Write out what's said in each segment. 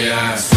yeah.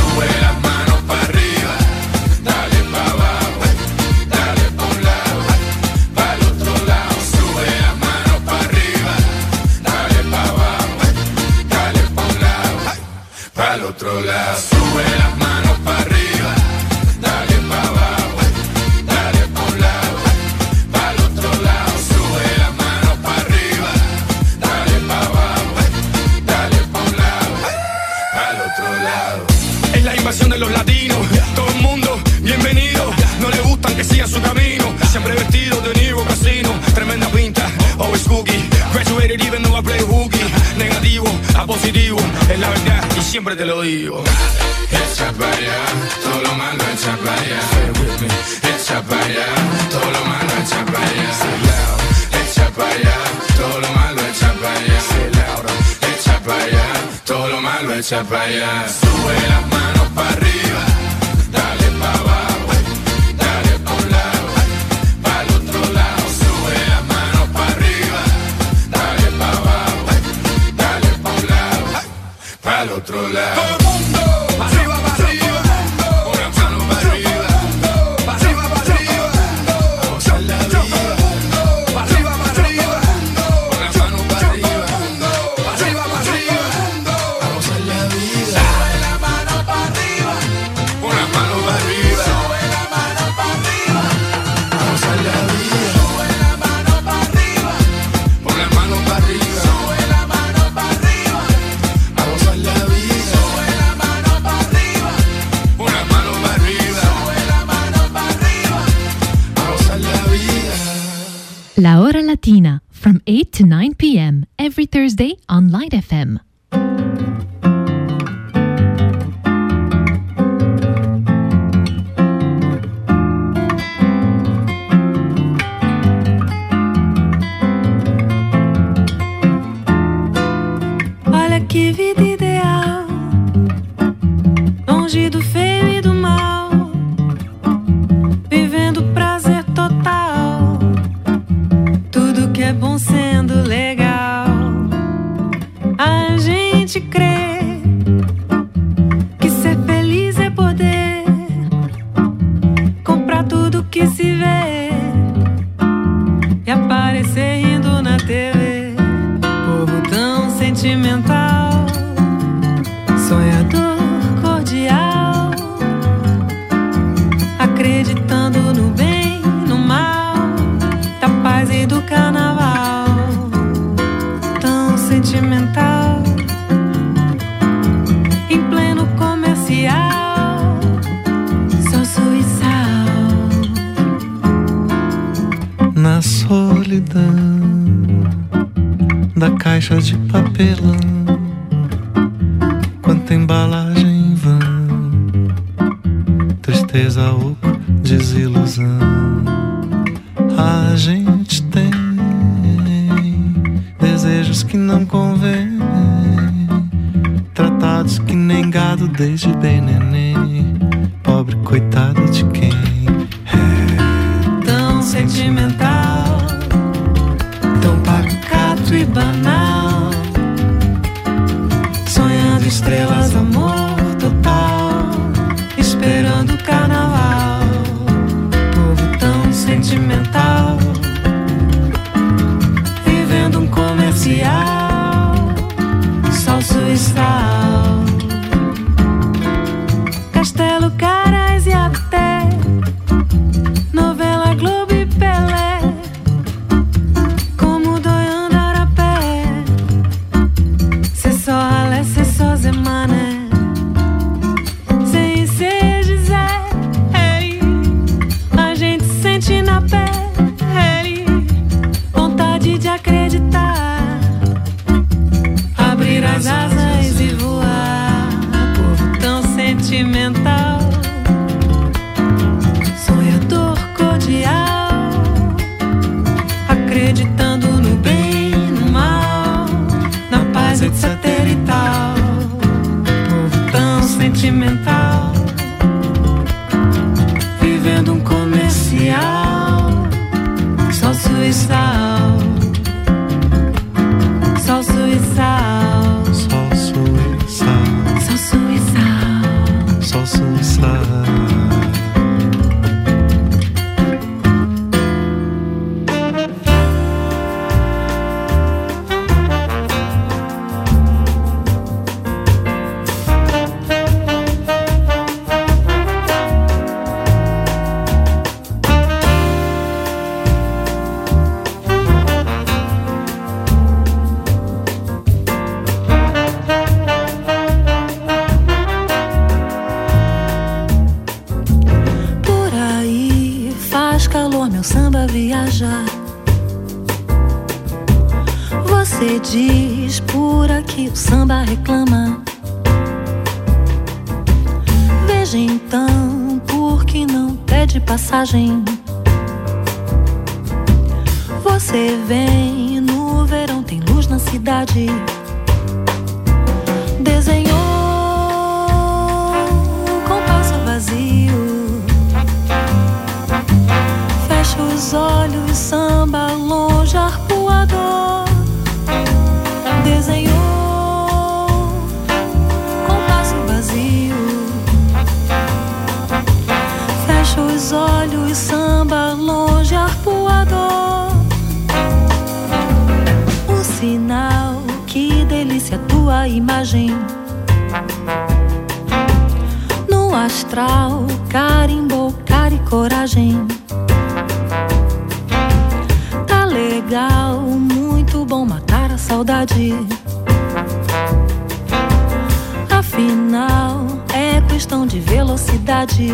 todo lo malo echa para allá. Sube las manos para arriba, dale pa abajo, dale pa un lado, para el otro lado. Sube las manos para arriba, dale pa abajo, dale pa un lado, para el otro lado. caixa de papelão. sentiment verdade. Afinal, é questão de velocidade.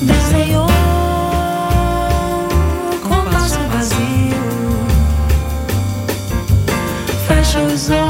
Desenhou com passo vazio. Fecha os olhos.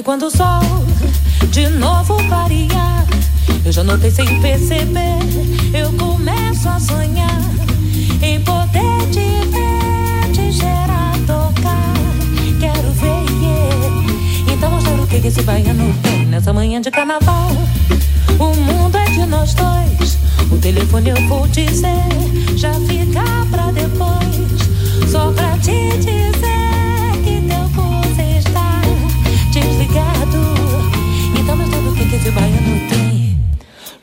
Que quando o sol de novo clarear, eu já notei sem perceber, eu começo a sonhar em poder te ver, te gerar, tocar. Quero ver, yeah. Então mostra o que esse baiano tem nessa manhã de carnaval. O mundo é de nós dois. O telefone eu vou dizer, já fica pra depois, só pra te dizer. Esse baiano tem.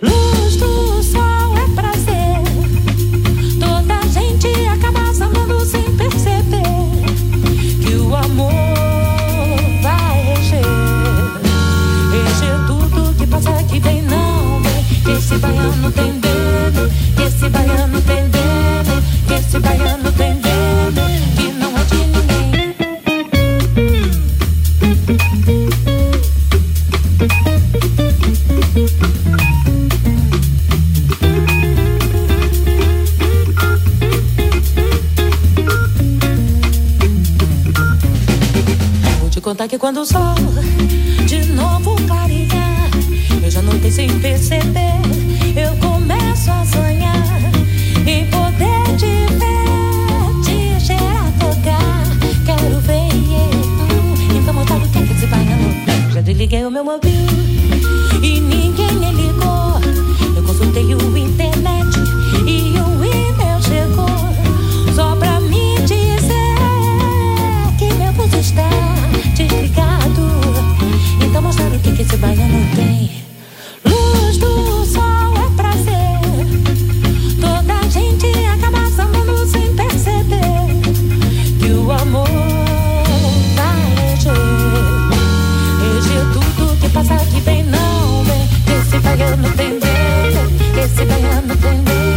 Luz do sol é prazer. Toda gente acaba amando sem perceber que o amor vai reger. Reger tudo que passa, que vem, não vem. Que esse baiano tem dedo, que esse baiano tem dedo, que esse baiano. contar que quando o sol de novo clarear, eu já não tenho sem perceber, eu começo a sonhar em poder te ver, te cheirar, tocar. Quero ver, yeah. então, então montar o que é que se vai. Já desliguei o meu mobile e ninguém me ligou. Eu consultei o Esse baiano tem. Luz do sol é prazer. Toda gente acaba sambando sem perceber que o amor vai reger. Reger tudo que passa que vem, não vem. Esse baiano tem bem, esse baiano tem bem.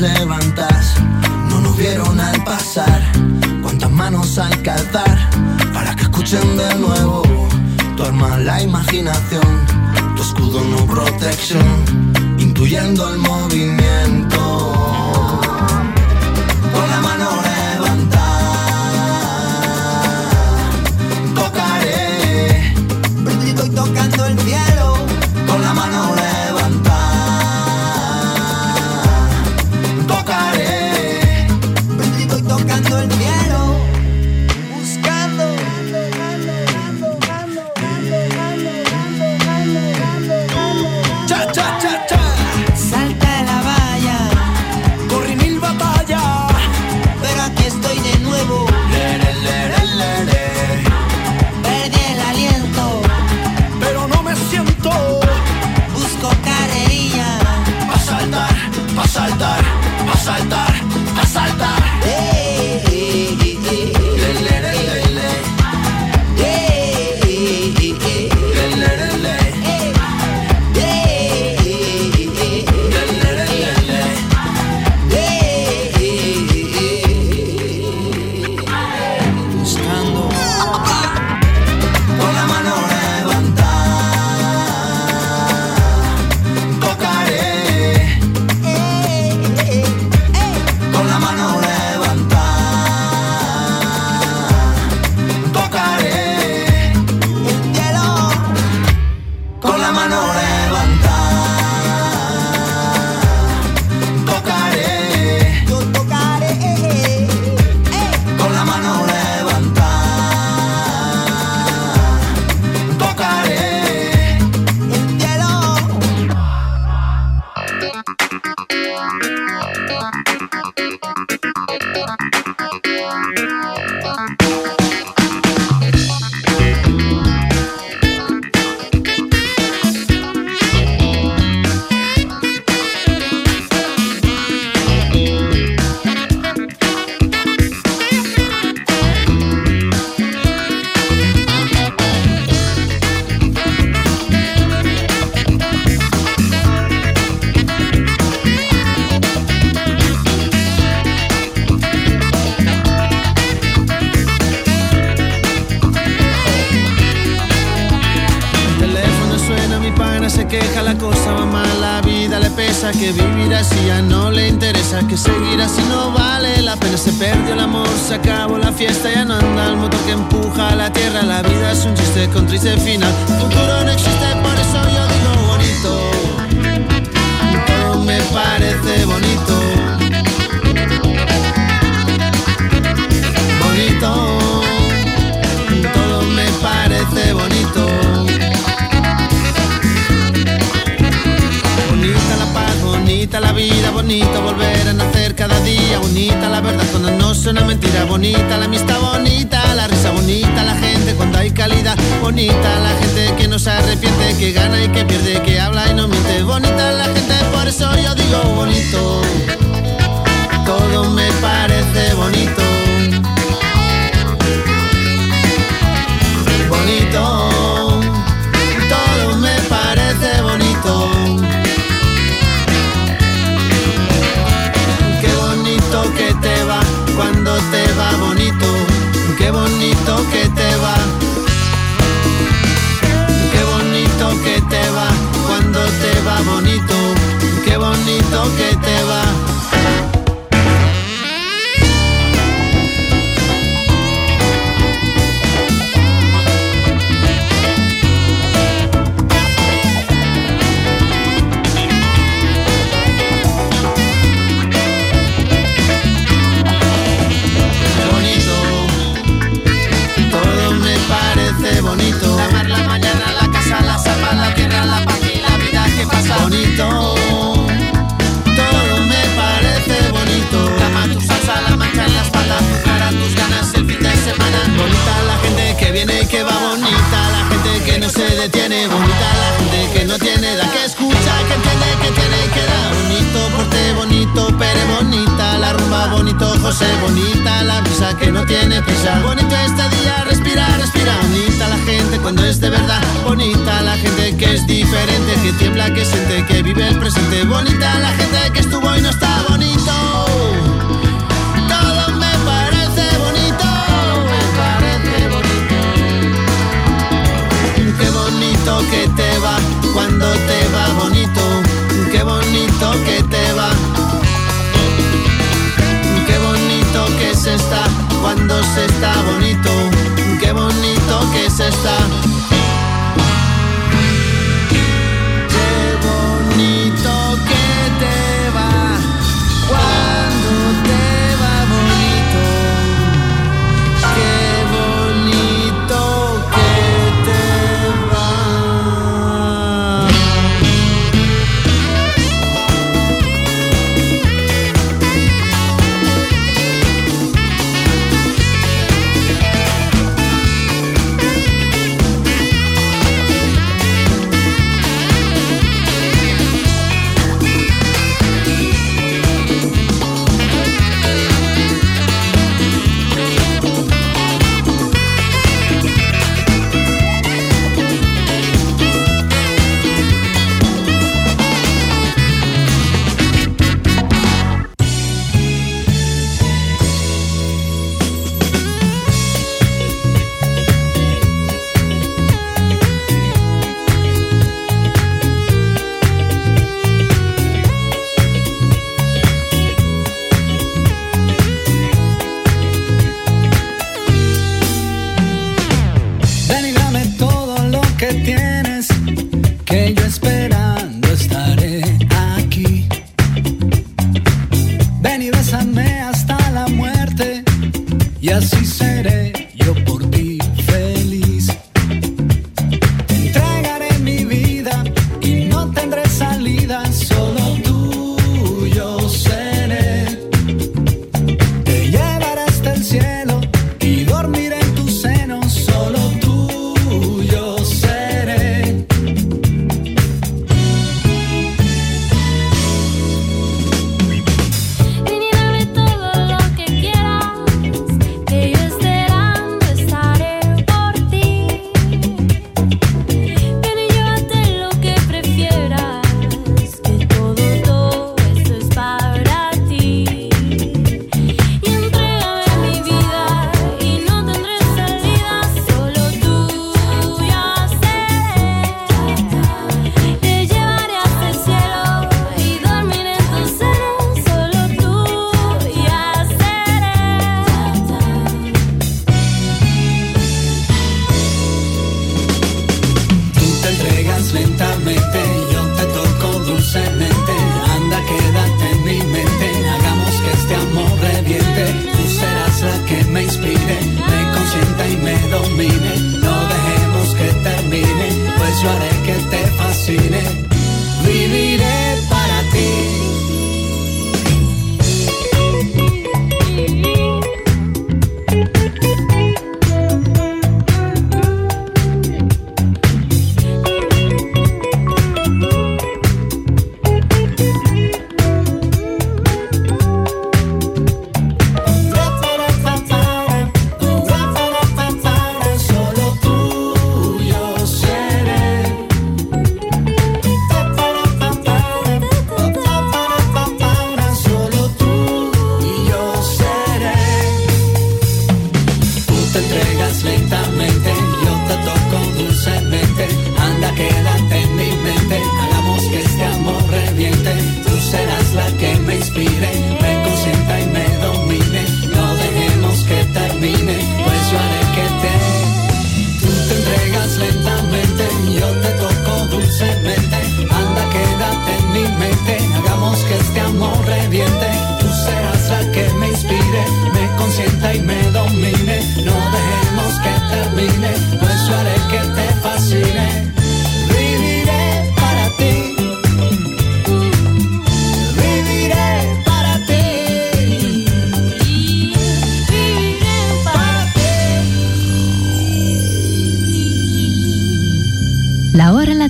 levantas, no nos vieron al pasar. Cuántas manos al calzar para que escuchen de nuevo. Tu arma la imaginación, tu escudo no protección, intuyendo el movimiento. Con la mano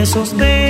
besos de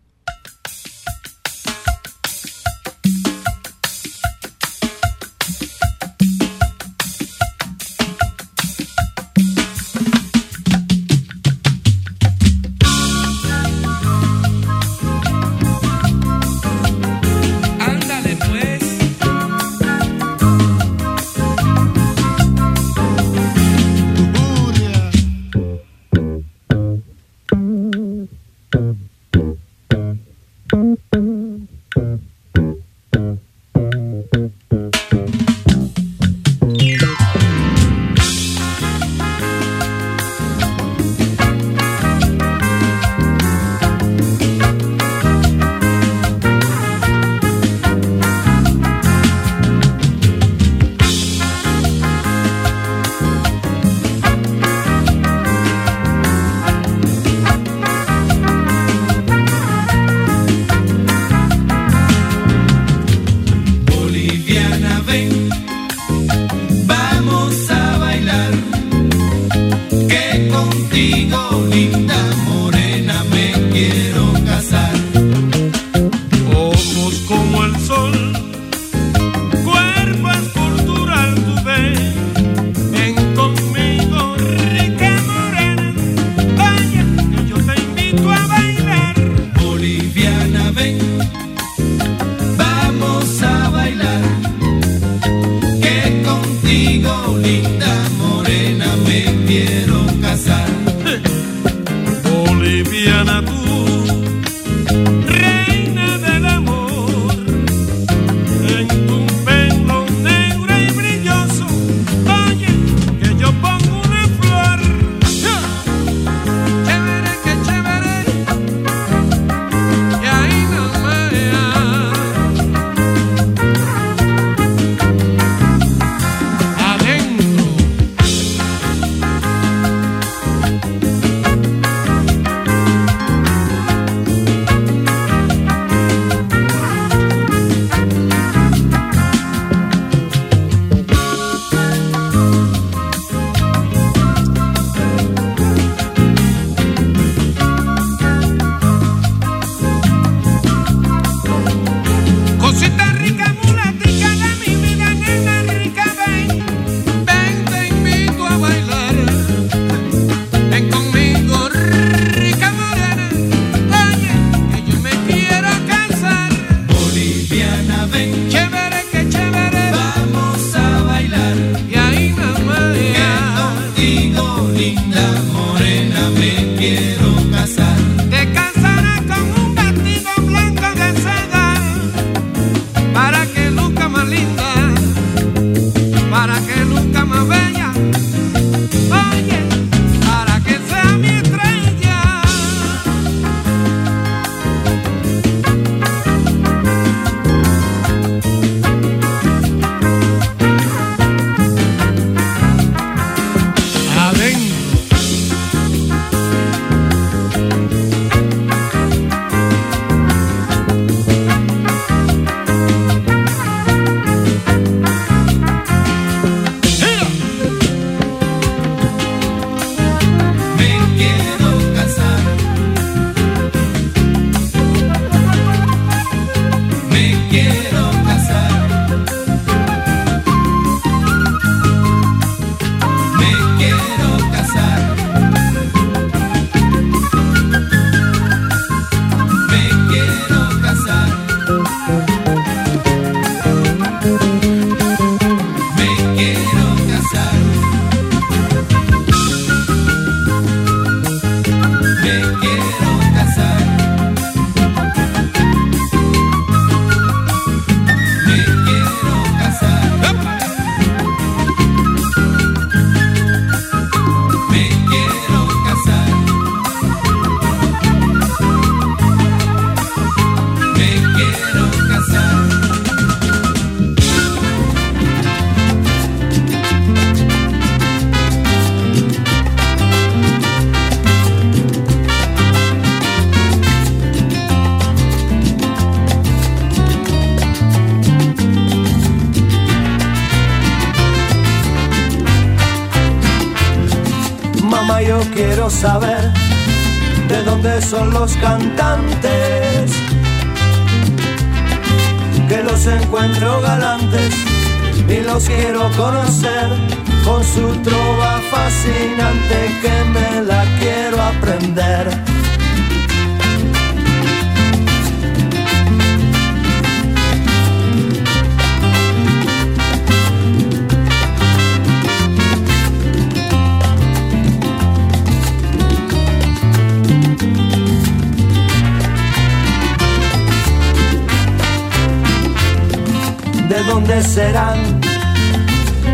¿De dónde serán?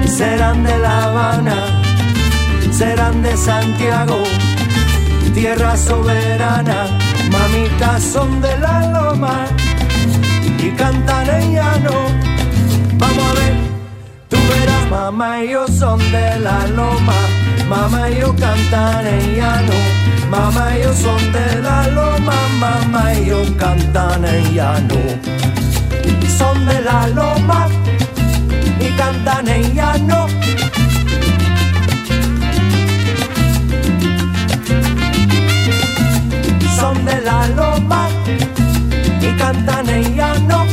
Serán de La Habana, serán de Santiago, tierra soberana, mamitas son de la loma y cantan en llano. Vamos a ver, tú verás, mamá y yo son de la loma, mamá y yo cantan en llano, mamá y yo son de la loma, mamá y yo cantan en llano son de la loma cantan en llano. Son de la loma y cantan en llano.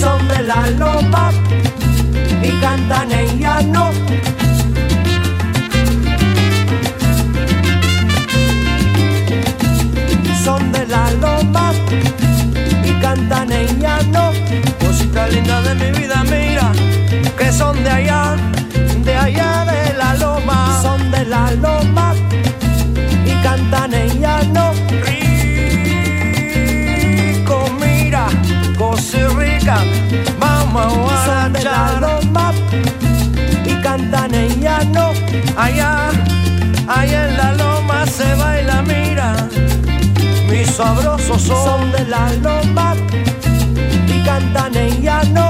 Son de la loma y cantan en llano. Cantan en llano. Cosita linda de mi vida, mira, que son de allá, de allá de la loma. Son de la loma y cantan en llano. Rico, mira, cosa rica, vamos a Son de la loma y cantan en llano. Allá, allá en la loma se baila, mira mis sabrosos son de la loma cantan en llano.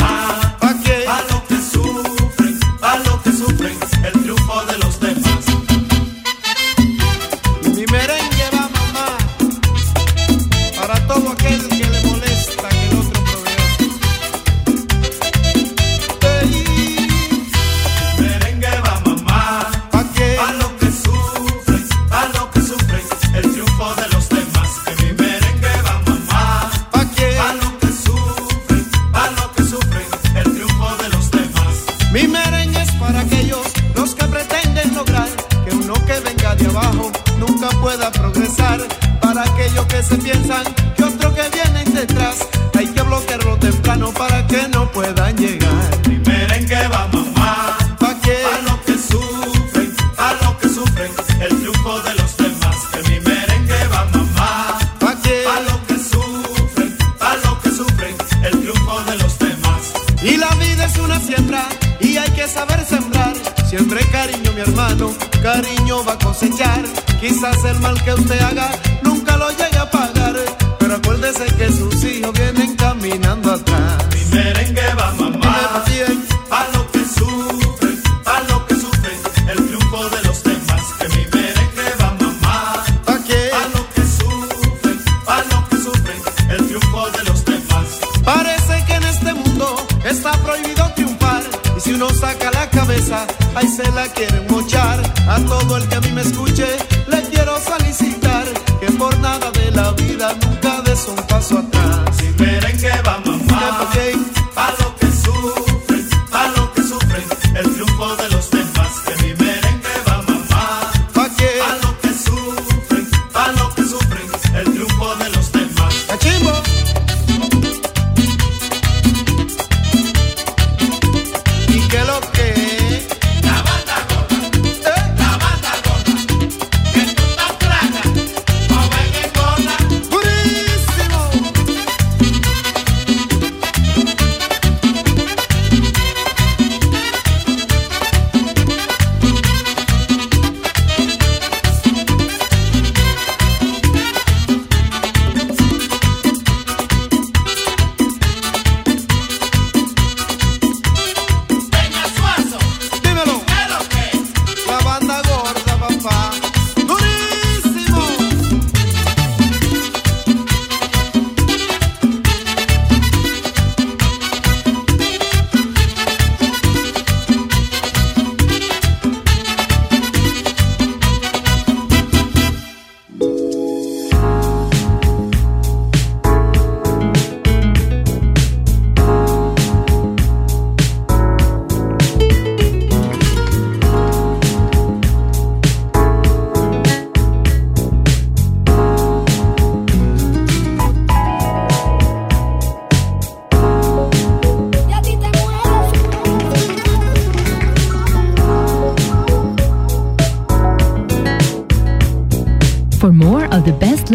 Se piensan que otro que viene detrás, hay que bloquearlo temprano para que no puedan llegar. Mi merengue va mamá. ¿Pa' qué? A los que sufren, a los que sufren, el triunfo de los demás. Que mi merengue va mamá. ¿Pa' qué? A los que sufren, a los que sufren, el triunfo de los demás. Y la vida es una siembra y hay que saber sembrar. Siempre cariño, mi hermano, cariño va a cosechar. Quizás el mal que usted haga Acuérdese que Hello.